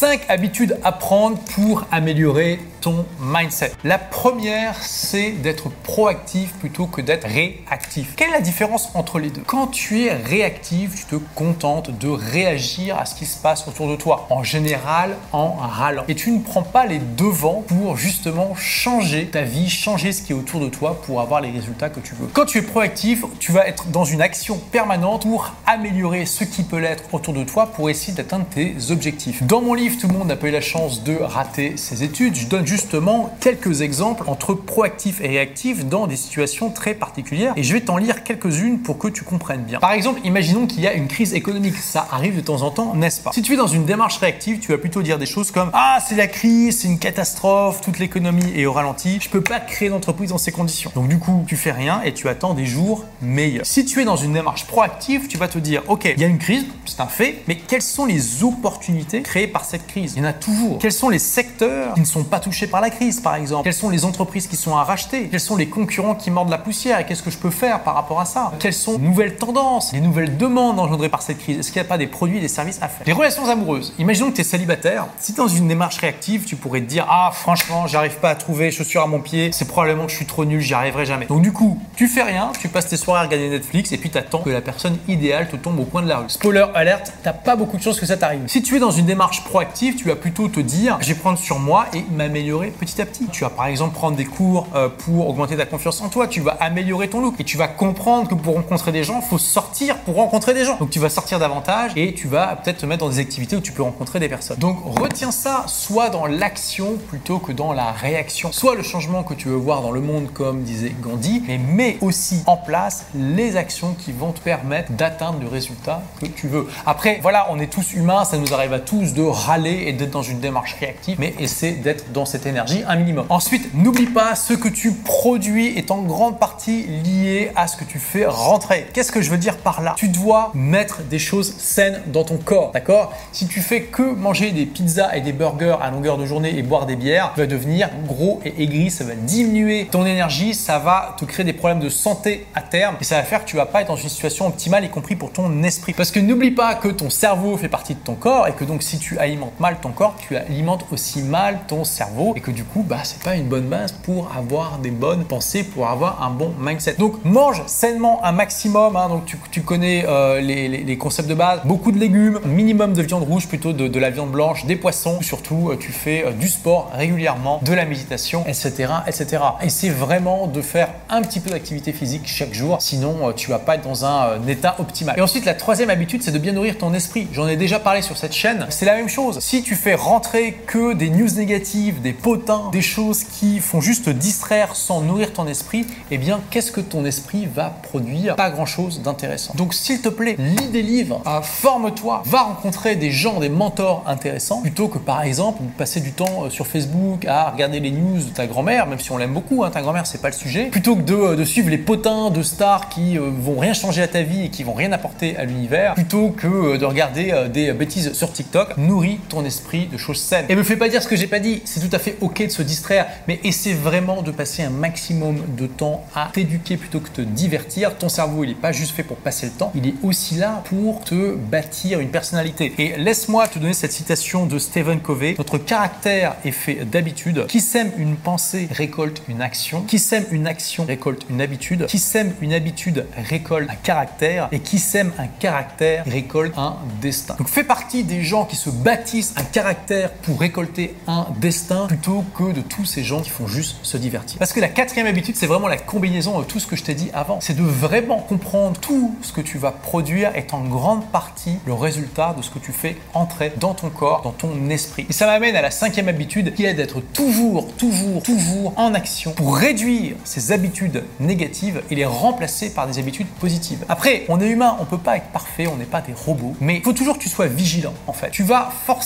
5 habitudes à prendre pour améliorer ton mindset. La première, c'est d'être proactif plutôt que d'être réactif. Quelle est la différence entre les deux? Quand tu es réactif, tu te contentes de réagir à ce qui se passe autour de toi, en général en râlant. Et tu ne prends pas les devants pour justement changer ta vie, changer ce qui est autour de toi pour avoir les résultats que tu veux. Quand tu es proactif, tu vas être dans une action permanente pour améliorer ce qui peut l'être autour de toi pour essayer d'atteindre tes objectifs. Dans mon livre, tout le monde n'a pas eu la chance de rater ses études. Je donne justement quelques exemples entre proactif et réactif dans des situations très particulières et je vais t'en lire quelques-unes pour que tu comprennes bien. Par exemple, imaginons qu'il y a une crise économique. Ça arrive de temps en temps, n'est-ce pas? Si tu es dans une démarche réactive, tu vas plutôt dire des choses comme Ah, c'est la crise, c'est une catastrophe, toute l'économie est au ralenti, je peux pas créer d'entreprise dans ces conditions. Donc du coup, tu fais rien et tu attends des jours meilleurs. Si tu es dans une démarche proactive, tu vas te dire Ok, il y a une crise, c'est un fait, mais quelles sont les opportunités créées par cette crise Il y en a toujours. Quels sont les secteurs qui ne sont pas touchés par la crise, par exemple? Quelles sont les entreprises qui sont à racheter? Quels sont les concurrents qui mordent la poussière? Et qu'est-ce que je peux faire par rapport à ça? Quelles sont les nouvelles tendances, les nouvelles demandes engendrées par cette crise? Est-ce qu'il n'y a pas des produits et des services à faire? Les relations amoureuses. Imaginons que tu es célibataire. Si tu es dans une démarche réactive, tu pourrais te dire Ah, franchement, j'arrive pas à trouver chaussures à mon pied. C'est probablement que je suis trop nul, j'y arriverai jamais. Donc, du coup, tu fais rien, tu passes tes soirées à regarder Netflix et puis tu attends que la personne idéale te tombe au coin de la rue. Spoiler alerte, t'as pas beaucoup de chances que ça t'arrive. Si tu es dans une démarche proactive, tu vas plutôt te dire Je vais prendre sur moi et m'améliorer petit à petit. Tu vas par exemple prendre des cours euh, pour augmenter ta confiance en toi, tu vas améliorer ton look et tu vas comprendre que pour rencontrer des gens, il faut sortir pour rencontrer des gens. Donc tu vas sortir davantage et tu vas peut-être te mettre dans des activités où tu peux rencontrer des personnes. Donc retiens ça soit dans l'action plutôt que dans la réaction. Soit le changement que tu veux voir dans le monde comme disait Gandhi, mais mets aussi en place les actions qui vont te permettre d'atteindre le résultat que tu veux. Après, voilà, on est tous humains, ça nous arrive à tous de râler et d'être dans une démarche réactive, mais essaie d'être dans cette énergie un minimum. Ensuite, n'oublie pas, ce que tu produis est en grande partie lié à ce que tu fais rentrer. Qu'est-ce que je veux dire par là? Tu dois mettre des choses saines dans ton corps, d'accord? Si tu fais que manger des pizzas et des burgers à longueur de journée et boire des bières, tu vas devenir gros et aigri, ça va diminuer ton énergie, ça va te créer des problèmes de santé à terme et ça va faire que tu vas pas être dans une situation optimale, y compris pour ton esprit. Parce que n'oublie pas que ton cerveau fait partie de ton corps et que donc si tu alimentes mal ton corps, tu alimentes aussi mal ton cerveau et que du coup, bah, c'est pas une bonne base pour avoir des bonnes pensées, pour avoir un bon mindset. Donc, mange sainement un maximum. Hein. donc, tu, connais euh, les, concepts de base. Beaucoup de légumes, minimum de viande rouge plutôt de, la viande blanche, des poissons. Surtout, euh, tu fais euh, du sport régulièrement, de la méditation, etc., etc. Essaie vraiment de faire un petit peu d'activité physique chaque jour. Sinon, tu vas pas être dans un état optimal. Et ensuite, la troisième habitude, c'est de bien nourrir ton esprit. J'en ai déjà parlé sur cette chaîne. C'est la même chose. Si tu fais rentrer que des news négatives, des potins, des choses qui font juste te distraire sans nourrir ton esprit, eh bien, qu'est-ce que ton esprit va produire? Pas grand-chose d'intéressant. Donc, s'il te plaît, lis des livres, euh, forme-toi, va rencontrer des gens, des mentors intéressants, plutôt que par exemple passer du temps euh, sur Facebook à regarder les news de ta grand-mère, même si on l'aime beaucoup, hein, ta grand-mère, c'est pas le sujet, plutôt que de, euh, de, suivre les potins de stars qui vont rien changer à ta vie et qui vont rien apporter à l'univers, plutôt que de regarder des bêtises sur TikTok, nourris ton esprit de choses saines. Et me fais pas dire ce que j'ai pas dit, c'est tout à fait ok de se distraire, mais essaie vraiment de passer un maximum de temps à t'éduquer plutôt que te divertir. Ton cerveau, il n'est pas juste fait pour passer le temps, il est aussi là pour te bâtir une personnalité. Et laisse-moi te donner cette citation de Stephen Covey. Notre caractère est fait d'habitude. Qui sème une pensée récolte une action. Qui sème une action récolte une habitude. Qui sème une habitude récolte un caractère. Et qui sème un caractère récolte un destin. Donc fais partie des gens qui se bâtissent un caractère pour récolter un destin plutôt que de tous ces gens qui font juste se divertir. Parce que la quatrième habitude, c'est vraiment la combinaison de tout ce que je t'ai dit avant. C'est de vraiment comprendre tout ce que tu vas produire est en grande partie le résultat de ce que tu fais entrer dans ton corps, dans ton esprit. Et ça m'amène à la cinquième habitude qui est d'être toujours, toujours, toujours en action pour réduire ces habitudes négatives et les remplacer par des habitudes positives. Après, on est humain, on peut pas être parfait, on n'est pas des robots, mais il faut toujours que tu sois vigilant en fait. Tu vas forcément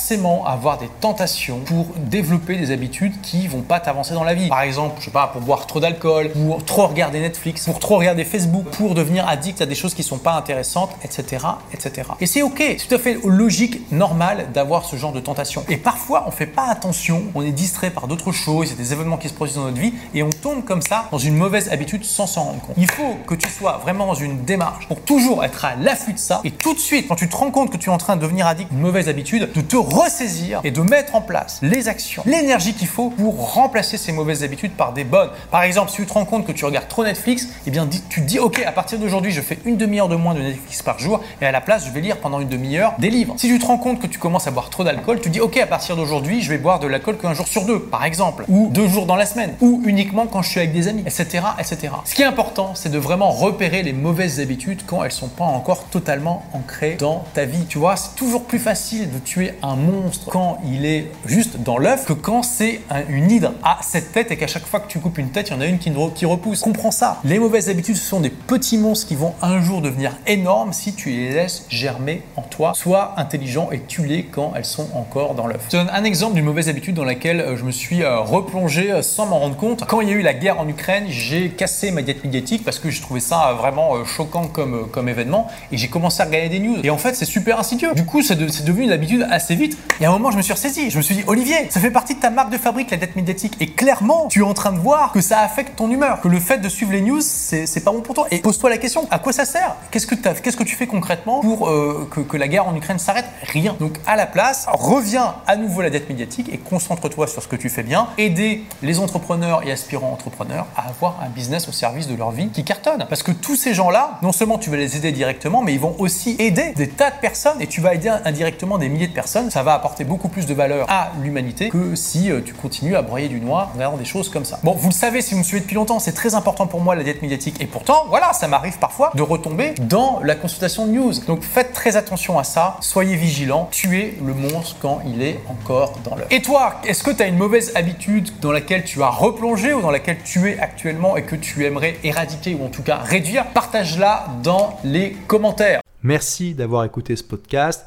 avoir des tentations pour développer des habitudes qui vont pas t'avancer dans la vie. Par exemple, je sais pas, pour boire trop d'alcool, pour trop regarder Netflix, pour trop regarder Facebook, pour devenir addict à des choses qui sont pas intéressantes, etc., etc. Et c'est ok, c'est tout à fait logique, normal d'avoir ce genre de tentation. Et parfois, on fait pas attention, on est distrait par d'autres choses, a des événements qui se produisent dans notre vie et on tombe comme ça dans une mauvaise habitude sans s'en rendre compte. Il faut que tu sois vraiment dans une démarche pour toujours être à l'affût de ça et tout de suite, quand tu te rends compte que tu es en train de devenir addict, une mauvaise habitude, de te ressaisir et de mettre en place les actions, l'énergie qu'il faut pour remplacer ces mauvaises habitudes par des bonnes. Par exemple, si tu te rends compte que tu regardes trop Netflix, eh bien tu te dis ok, à partir d'aujourd'hui, je fais une demi-heure de moins de Netflix par jour et à la place, je vais lire pendant une demi-heure des livres. Si tu te rends compte que tu commences à boire trop d'alcool, tu dis ok, à partir d'aujourd'hui, je vais boire de l'alcool qu'un jour sur deux, par exemple, ou deux jours dans la semaine, ou uniquement quand je suis avec des amis, etc., etc. Ce qui est important, c'est de vraiment repérer les mauvaises habitudes quand elles sont pas encore totalement ancrées dans ta vie. Tu vois, c'est toujours plus facile de tuer un monstre quand il est juste dans l'œuf que quand c'est une hydre à cette tête et qu'à chaque fois que tu coupes une tête, il y en a une qui, repousse. Comprends ça. Les mauvaises habitudes, ce sont des petits monstres qui vont un jour devenir énormes si tu les laisses germer en toi. Sois intelligent et tue-les quand elles sont encore dans l'œuf. Je te donne un exemple d'une mauvaise habitude dans laquelle euh, je me suis euh, replongé euh, sans m'en rendre compte. Quand il y a eu la guerre en Ukraine, j'ai cassé ma diète médiatique parce que je trouvais ça vraiment choquant comme, comme événement et j'ai commencé à regarder des news. Et en fait, c'est super insidieux. Du coup, c'est devenu une habitude assez vite. Et à un moment, je me suis ressaisi. Je me suis dit, Olivier, ça fait partie de ta marque de fabrique, la dette médiatique. Et clairement, tu es en train de voir que ça affecte ton humeur, que le fait de suivre les news, c'est pas bon pour toi. Et pose-toi la question, à quoi ça sert? Qu'est-ce que, que tu fais concrètement pour euh, que, que, la guerre en Ukraine s'arrête? Rien. Donc à la place, reviens à nouveau la dette médiatique et concentre-toi sur ce que tu fais bien. Aider les entrepreneurs et aspirants entrepreneurs à avoir un business au service de leur vie qui cartonne. Parce que tous ces gens-là, non seulement tu vas les aider directement, mais ils vont aussi aider des tas de personnes et tu vas aider indirectement des milliers de personnes. Ça va apporter beaucoup plus de valeur à l'humanité que si euh, tu continues à broyer du noir en regardant des choses comme ça. Bon, vous le savez si vous me suivez depuis longtemps, c'est très important pour moi la diète médiatique et pourtant, voilà, ça m'arrive parfois de retomber dans la consultation de news. Donc faites très attention à ça, soyez vigilants, tuez le monstre quand il est encore dans l'œuf. Et toi, est-ce que tu as une mauvaise habitude dans laquelle tu as replongé ou dans laquelle tu es actuellement et que tu aimerais éradiquer ou en tout cas réduire? Partage-la dans les commentaires. Merci d'avoir écouté ce podcast.